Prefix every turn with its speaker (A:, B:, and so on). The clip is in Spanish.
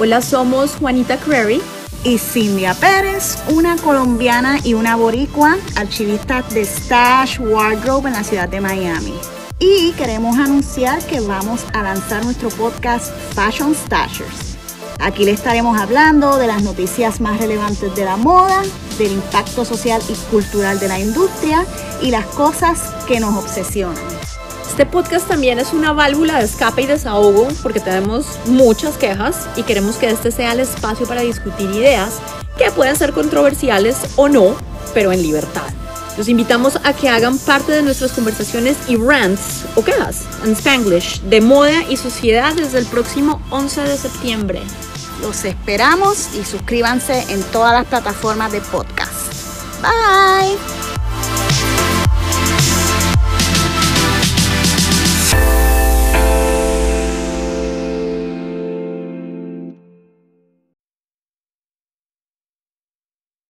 A: Hola, somos Juanita Crary
B: y Cindia Pérez, una colombiana y una boricua, archivista de Stash Wardrobe en la ciudad de Miami. Y queremos anunciar que vamos a lanzar nuestro podcast Fashion Stashers. Aquí le estaremos hablando de las noticias más relevantes de la moda, del impacto social y cultural de la industria y las cosas que nos obsesionan.
A: Este podcast también es una válvula de escape y desahogo porque tenemos muchas quejas y queremos que este sea el espacio para discutir ideas que pueden ser controversiales o no, pero en libertad. Los invitamos a que hagan parte de nuestras conversaciones y rants o quejas en Spanglish de moda y sociedad desde el próximo 11 de septiembre.
B: Los esperamos y suscríbanse en todas las plataformas de podcast. Bye.